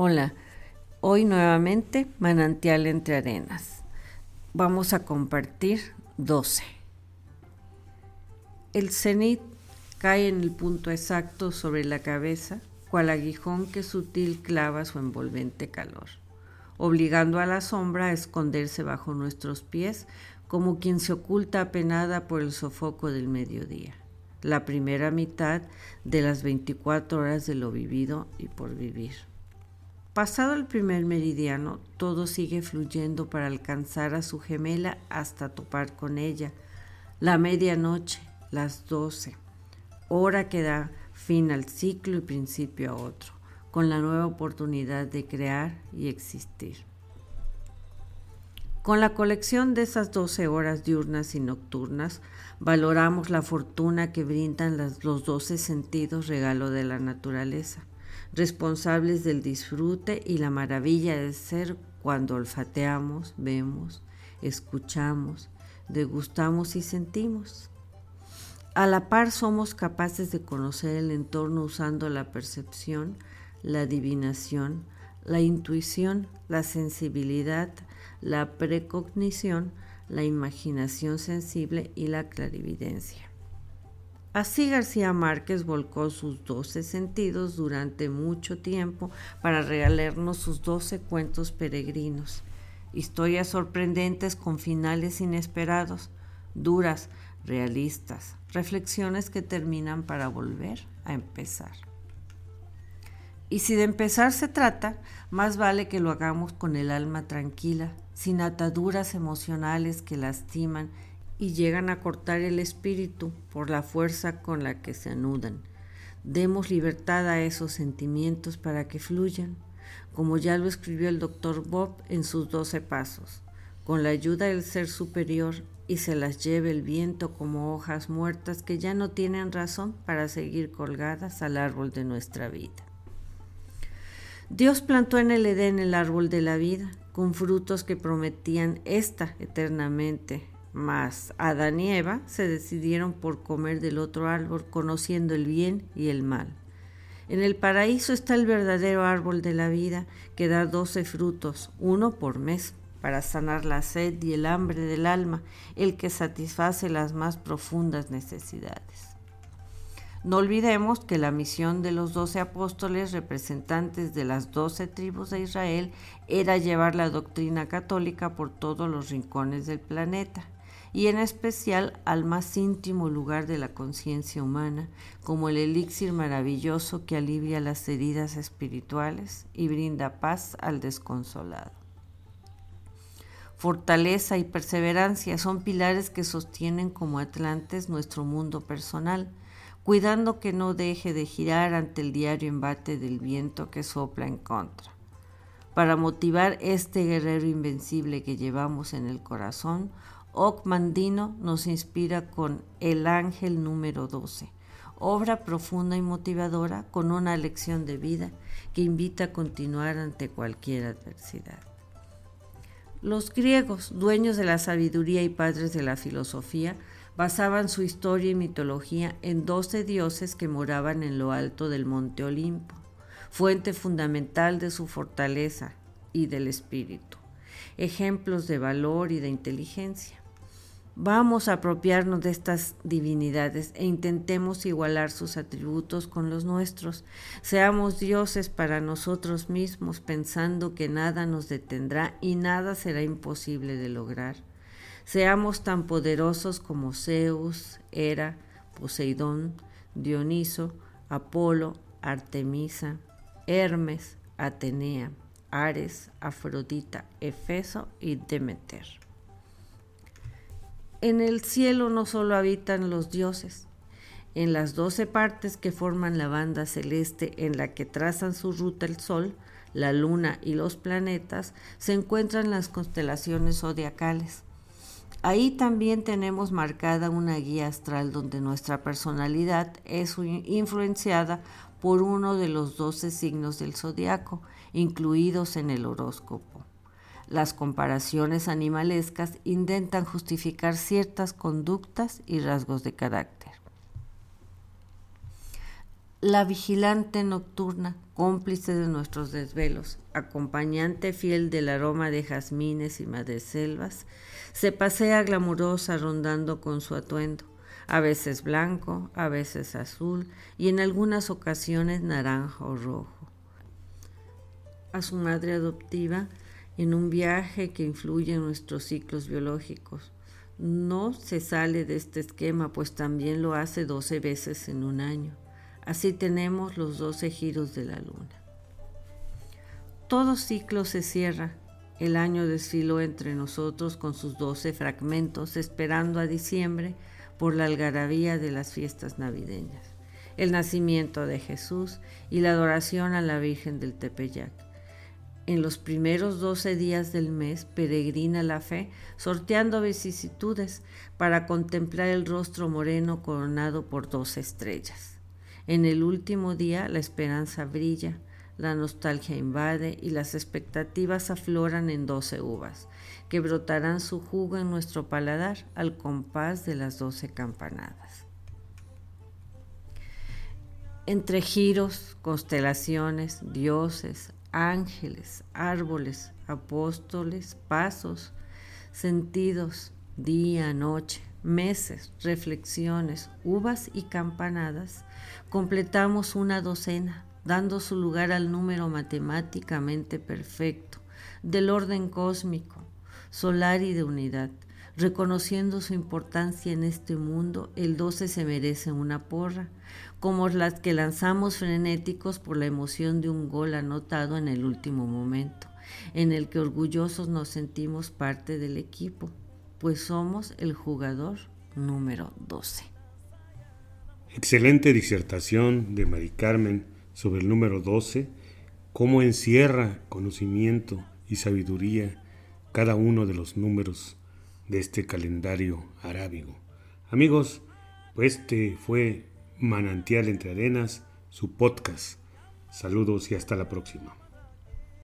Hola, hoy nuevamente Manantial entre Arenas. Vamos a compartir 12. El cenit cae en el punto exacto sobre la cabeza, cual aguijón que sutil clava su envolvente calor, obligando a la sombra a esconderse bajo nuestros pies como quien se oculta apenada por el sofoco del mediodía, la primera mitad de las 24 horas de lo vivido y por vivir. Pasado el primer meridiano, todo sigue fluyendo para alcanzar a su gemela hasta topar con ella. La medianoche, las doce, hora que da fin al ciclo y principio a otro, con la nueva oportunidad de crear y existir. Con la colección de esas doce horas diurnas y nocturnas, valoramos la fortuna que brindan los doce sentidos regalo de la naturaleza responsables del disfrute y la maravilla de ser cuando olfateamos, vemos, escuchamos, degustamos y sentimos. A la par somos capaces de conocer el entorno usando la percepción, la adivinación, la intuición, la sensibilidad, la precognición, la imaginación sensible y la clarividencia. Así García Márquez volcó sus doce sentidos durante mucho tiempo para regalarnos sus doce cuentos peregrinos, historias sorprendentes con finales inesperados, duras, realistas, reflexiones que terminan para volver a empezar. Y si de empezar se trata, más vale que lo hagamos con el alma tranquila, sin ataduras emocionales que lastiman y llegan a cortar el espíritu por la fuerza con la que se anudan. Demos libertad a esos sentimientos para que fluyan, como ya lo escribió el doctor Bob en sus doce pasos, con la ayuda del ser superior y se las lleve el viento como hojas muertas que ya no tienen razón para seguir colgadas al árbol de nuestra vida. Dios plantó en el Edén el árbol de la vida, con frutos que prometían esta eternamente mas Adán y Eva se decidieron por comer del otro árbol, conociendo el bien y el mal. En el paraíso está el verdadero árbol de la vida, que da doce frutos, uno por mes, para sanar la sed y el hambre del alma, el que satisface las más profundas necesidades. No olvidemos que la misión de los doce apóstoles, representantes de las doce tribus de Israel, era llevar la doctrina católica por todos los rincones del planeta y en especial al más íntimo lugar de la conciencia humana, como el elixir maravilloso que alivia las heridas espirituales y brinda paz al desconsolado. Fortaleza y perseverancia son pilares que sostienen como atlantes nuestro mundo personal, cuidando que no deje de girar ante el diario embate del viento que sopla en contra. Para motivar este guerrero invencible que llevamos en el corazón, Mandino nos inspira con El Ángel número 12, obra profunda y motivadora con una lección de vida que invita a continuar ante cualquier adversidad. Los griegos, dueños de la sabiduría y padres de la filosofía, basaban su historia y mitología en doce dioses que moraban en lo alto del monte Olimpo, fuente fundamental de su fortaleza y del espíritu, ejemplos de valor y de inteligencia. Vamos a apropiarnos de estas divinidades e intentemos igualar sus atributos con los nuestros. Seamos dioses para nosotros mismos, pensando que nada nos detendrá y nada será imposible de lograr. Seamos tan poderosos como Zeus, Hera, Poseidón, Dioniso, Apolo, Artemisa, Hermes, Atenea, Ares, Afrodita, Efeso y Demeter. En el cielo no solo habitan los dioses, en las doce partes que forman la banda celeste en la que trazan su ruta el Sol, la Luna y los planetas, se encuentran las constelaciones zodiacales. Ahí también tenemos marcada una guía astral donde nuestra personalidad es influenciada por uno de los doce signos del zodiaco, incluidos en el horóscopo. Las comparaciones animalescas intentan justificar ciertas conductas y rasgos de carácter. la vigilante nocturna, cómplice de nuestros desvelos, acompañante fiel del aroma de jazmines y madreselvas, se pasea glamurosa rondando con su atuendo, a veces blanco, a veces azul y en algunas ocasiones naranja o rojo. A su madre adoptiva en un viaje que influye en nuestros ciclos biológicos. No se sale de este esquema, pues también lo hace 12 veces en un año. Así tenemos los 12 giros de la luna. Todo ciclo se cierra. El año desfiló entre nosotros con sus 12 fragmentos, esperando a diciembre por la algarabía de las fiestas navideñas, el nacimiento de Jesús y la adoración a la Virgen del Tepeyac. En los primeros doce días del mes peregrina la fe, sorteando vicisitudes para contemplar el rostro moreno coronado por dos estrellas. En el último día la esperanza brilla, la nostalgia invade y las expectativas afloran en doce uvas, que brotarán su jugo en nuestro paladar al compás de las doce campanadas. Entre giros, constelaciones, dioses, ángeles, árboles, apóstoles, pasos, sentidos, día, noche, meses, reflexiones, uvas y campanadas, completamos una docena, dando su lugar al número matemáticamente perfecto, del orden cósmico, solar y de unidad. Reconociendo su importancia en este mundo, el 12 se merece una porra, como las que lanzamos frenéticos por la emoción de un gol anotado en el último momento, en el que orgullosos nos sentimos parte del equipo pues somos el jugador número 12. Excelente disertación de Mari Carmen sobre el número 12, cómo encierra conocimiento y sabiduría cada uno de los números de este calendario arábigo. Amigos, pues este fue Manantial entre Arenas, su podcast. Saludos y hasta la próxima.